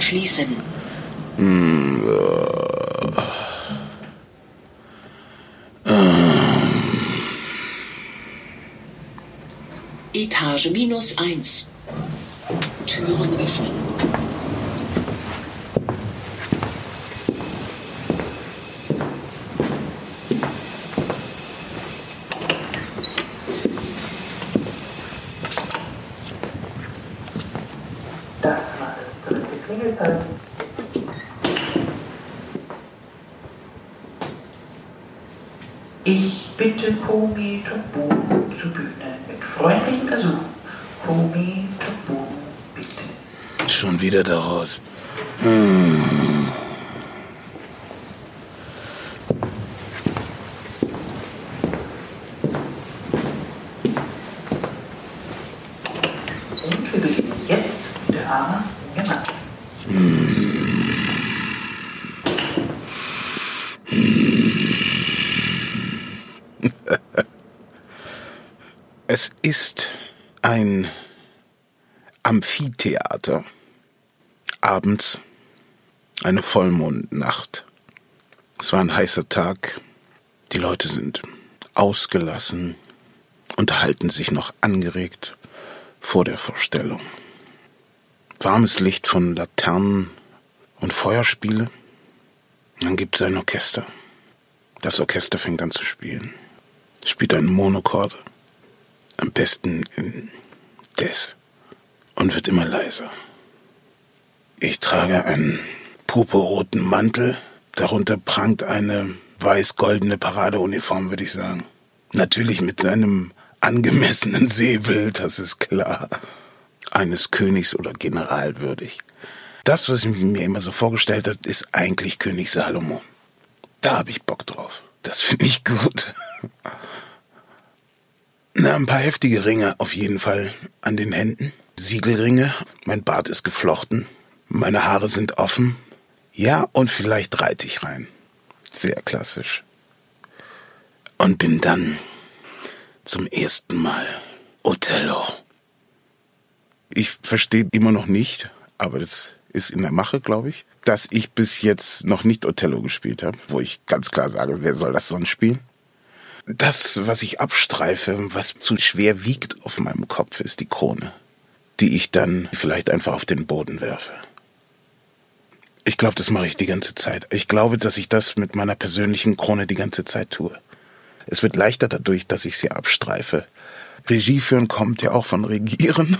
schließen. Etage minus eins. Türen öffnen. Dritte Klingelzeichen. Ich bitte Komi Tobu zu Bühne mit freundlichen Ersuchen. Komi Tobu, bitte. Schon wieder daraus. Und wir beginnen jetzt Drama Gemacht. Es ist ein Amphitheater. Abends eine Vollmondnacht. Es war ein heißer Tag. Die Leute sind ausgelassen, unterhalten sich noch angeregt vor der Vorstellung. Warmes Licht von Laternen und Feuerspiele. Dann gibt es ein Orchester. Das Orchester fängt an zu spielen. Spielt einen Monochord. Am besten in Des. Und wird immer leiser. Ich trage einen purpurroten Mantel. Darunter prangt eine weiß-goldene Paradeuniform, würde ich sagen. Natürlich mit einem angemessenen Säbel, das ist klar. Eines Königs oder General würdig. Das, was ich mir immer so vorgestellt habe, ist eigentlich König Salomon. Da habe ich Bock drauf. Das finde ich gut. Na, ein paar heftige Ringe auf jeden Fall an den Händen. Siegelringe. Mein Bart ist geflochten. Meine Haare sind offen. Ja, und vielleicht reite ich rein. Sehr klassisch. Und bin dann zum ersten Mal Othello. Ich verstehe immer noch nicht, aber das ist in der Mache, glaube ich, dass ich bis jetzt noch nicht Othello gespielt habe, wo ich ganz klar sage, wer soll das sonst spielen? Das, was ich abstreife, was zu schwer wiegt auf meinem Kopf, ist die Krone, die ich dann vielleicht einfach auf den Boden werfe. Ich glaube, das mache ich die ganze Zeit. Ich glaube, dass ich das mit meiner persönlichen Krone die ganze Zeit tue. Es wird leichter dadurch, dass ich sie abstreife. Regie führen kommt ja auch von Regieren.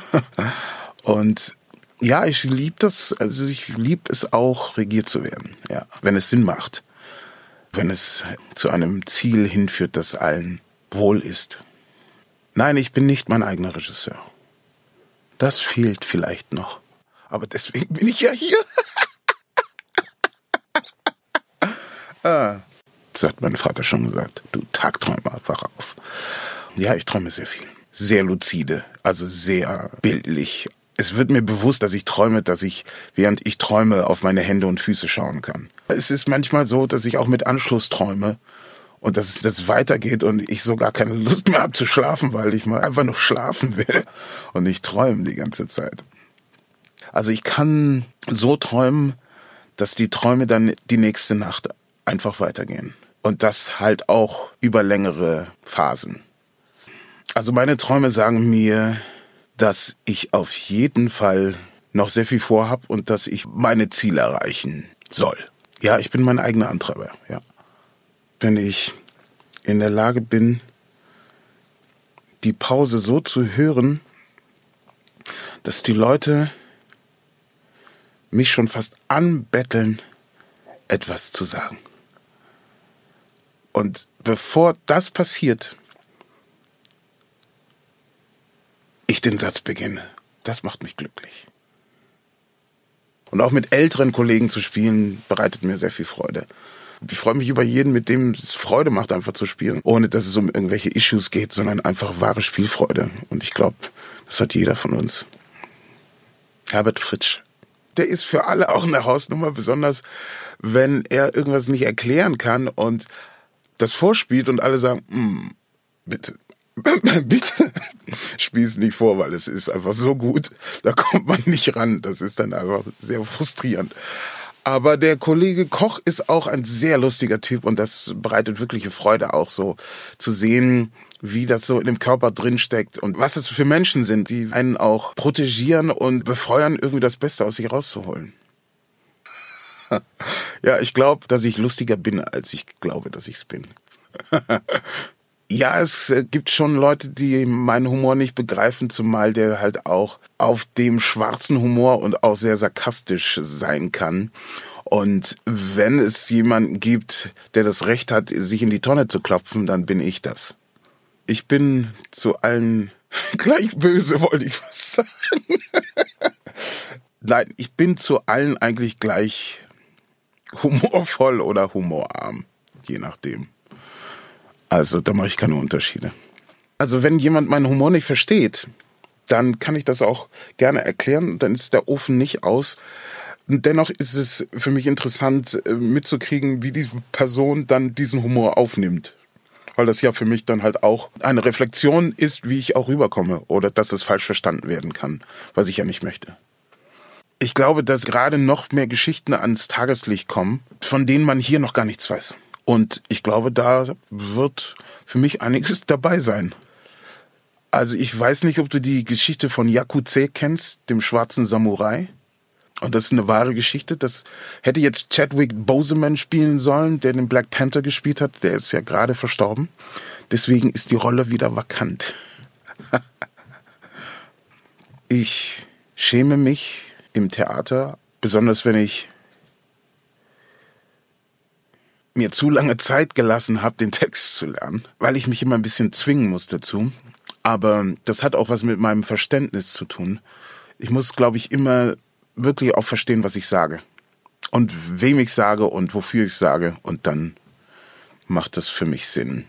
Und ja, ich liebe das, also ich liebe es auch, regiert zu werden, ja, wenn es Sinn macht. Wenn es zu einem Ziel hinführt, das allen wohl ist. Nein, ich bin nicht mein eigener Regisseur. Das fehlt vielleicht noch. Aber deswegen bin ich ja hier. ah, das hat mein Vater schon gesagt. Du Tagträumer, wach auf. Ja, ich träume sehr viel. Sehr lucide, also sehr bildlich. Es wird mir bewusst, dass ich träume, dass ich, während ich träume, auf meine Hände und Füße schauen kann. Es ist manchmal so, dass ich auch mit Anschluss träume und dass das weitergeht und ich so gar keine Lust mehr habe zu schlafen, weil ich mal einfach nur schlafen will und nicht träumen die ganze Zeit. Also ich kann so träumen, dass die Träume dann die nächste Nacht einfach weitergehen. Und das halt auch über längere Phasen. Also meine Träume sagen mir, dass ich auf jeden Fall noch sehr viel vorhab und dass ich meine Ziele erreichen soll. Ja, ich bin mein eigener Antreiber, ja. Wenn ich in der Lage bin, die Pause so zu hören, dass die Leute mich schon fast anbetteln, etwas zu sagen. Und bevor das passiert, ich den Satz beginne. Das macht mich glücklich. Und auch mit älteren Kollegen zu spielen, bereitet mir sehr viel Freude. Ich freue mich über jeden, mit dem es Freude macht, einfach zu spielen. Ohne dass es um irgendwelche Issues geht, sondern einfach wahre Spielfreude. Und ich glaube, das hat jeder von uns. Herbert Fritsch. Der ist für alle auch eine Hausnummer, besonders wenn er irgendwas nicht erklären kann und das vorspielt und alle sagen, "Mm, bitte, Bitte spiel's nicht vor, weil es ist einfach so gut. Da kommt man nicht ran. Das ist dann einfach sehr frustrierend. Aber der Kollege Koch ist auch ein sehr lustiger Typ und das bereitet wirkliche Freude auch so zu sehen, wie das so in dem Körper drinsteckt und was es für Menschen sind, die einen auch protegieren und befeuern, irgendwie das Beste aus sich rauszuholen. ja, ich glaube, dass ich lustiger bin, als ich glaube, dass ich es bin. ja, es äh, gibt schon Leute, die meinen Humor nicht begreifen, zumal der halt auch auf dem schwarzen Humor und auch sehr sarkastisch sein kann. Und wenn es jemanden gibt, der das Recht hat, sich in die Tonne zu klopfen, dann bin ich das. Ich bin zu allen gleich böse, wollte ich was sagen. Nein, ich bin zu allen eigentlich gleich humorvoll oder humorarm, je nachdem. Also da mache ich keine Unterschiede. Also wenn jemand meinen Humor nicht versteht, dann kann ich das auch gerne erklären. Dann ist der Ofen nicht aus. Dennoch ist es für mich interessant äh, mitzukriegen, wie diese Person dann diesen Humor aufnimmt. Weil das ja für mich dann halt auch eine Reflexion ist, wie ich auch rüberkomme oder dass es falsch verstanden werden kann, was ich ja nicht möchte. Ich glaube, dass gerade noch mehr Geschichten ans Tageslicht kommen, von denen man hier noch gar nichts weiß. Und ich glaube, da wird für mich einiges dabei sein. Also ich weiß nicht, ob du die Geschichte von Yakuze kennst, dem schwarzen Samurai. Und das ist eine wahre Geschichte. Das hätte jetzt Chadwick Boseman spielen sollen, der den Black Panther gespielt hat. Der ist ja gerade verstorben. Deswegen ist die Rolle wieder vakant. ich schäme mich im Theater, besonders wenn ich mir zu lange Zeit gelassen habe, den Text zu lernen, weil ich mich immer ein bisschen zwingen muss dazu. Aber das hat auch was mit meinem Verständnis zu tun. Ich muss, glaube ich, immer wirklich auch verstehen, was ich sage. Und wem ich sage und wofür ich sage. Und dann macht das für mich Sinn.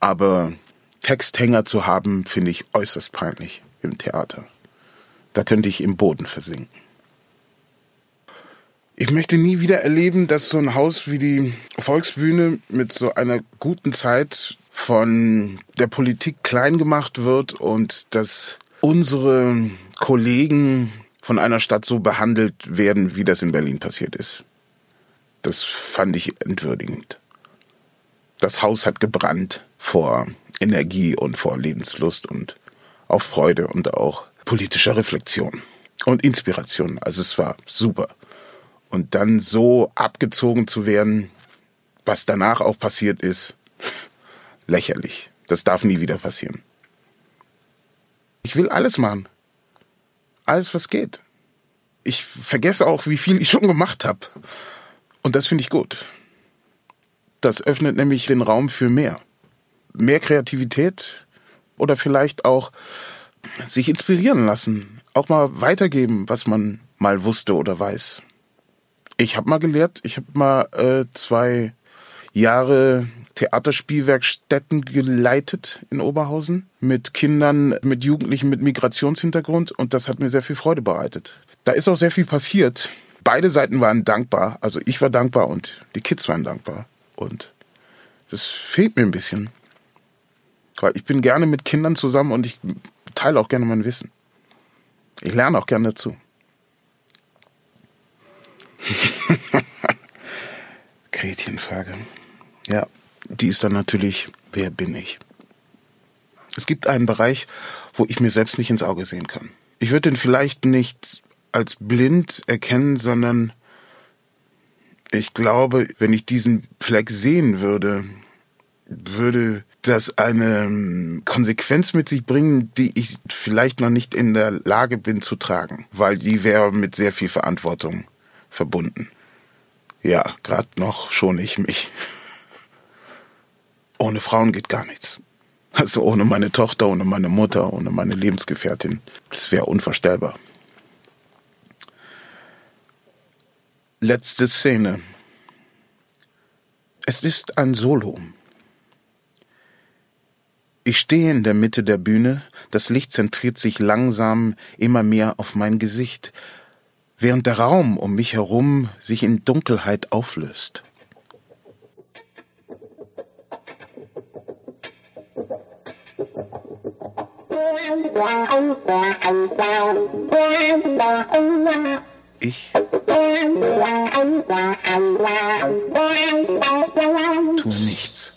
Aber Texthänger zu haben, finde ich äußerst peinlich im Theater. Da könnte ich im Boden versinken. Ich möchte nie wieder erleben, dass so ein Haus wie die Volksbühne mit so einer guten Zeit von der Politik klein gemacht wird und dass unsere Kollegen von einer Stadt so behandelt werden, wie das in Berlin passiert ist. Das fand ich entwürdigend. Das Haus hat gebrannt vor Energie und vor Lebenslust und auch Freude und auch politischer Reflexion und Inspiration. Also es war super. Und dann so abgezogen zu werden, was danach auch passiert ist, lächerlich. Das darf nie wieder passieren. Ich will alles machen. Alles, was geht. Ich vergesse auch, wie viel ich schon gemacht habe. Und das finde ich gut. Das öffnet nämlich den Raum für mehr. Mehr Kreativität oder vielleicht auch sich inspirieren lassen, auch mal weitergeben, was man mal wusste oder weiß. Ich habe mal gelehrt, ich habe mal äh, zwei Jahre Theaterspielwerkstätten geleitet in Oberhausen mit Kindern, mit Jugendlichen mit Migrationshintergrund und das hat mir sehr viel Freude bereitet. Da ist auch sehr viel passiert. Beide Seiten waren dankbar, also ich war dankbar und die Kids waren dankbar und das fehlt mir ein bisschen. Weil ich bin gerne mit Kindern zusammen und ich teile auch gerne mein Wissen. Ich lerne auch gerne dazu. Gretchenfrage. Ja, die ist dann natürlich, wer bin ich? Es gibt einen Bereich, wo ich mir selbst nicht ins Auge sehen kann. Ich würde den vielleicht nicht als blind erkennen, sondern ich glaube, wenn ich diesen Fleck sehen würde, würde das eine ähm, Konsequenz mit sich bringen, die ich vielleicht noch nicht in der Lage bin zu tragen, weil die wäre mit sehr viel Verantwortung verbunden. Ja, gerade noch schone ich mich. Ohne Frauen geht gar nichts. Also ohne meine Tochter, ohne meine Mutter, ohne meine Lebensgefährtin. Das wäre unvorstellbar. Letzte Szene. Es ist ein Solo. Ich stehe in der Mitte der Bühne, das Licht zentriert sich langsam immer mehr auf mein Gesicht, während der Raum um mich herum sich in Dunkelheit auflöst. Ich tue nichts.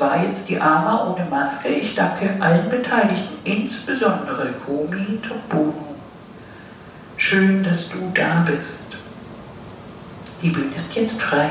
War jetzt die Ama ohne Maske. Ich danke allen Beteiligten, insbesondere Komi Tobu. Schön, dass du da bist. Die Bühne ist jetzt frei.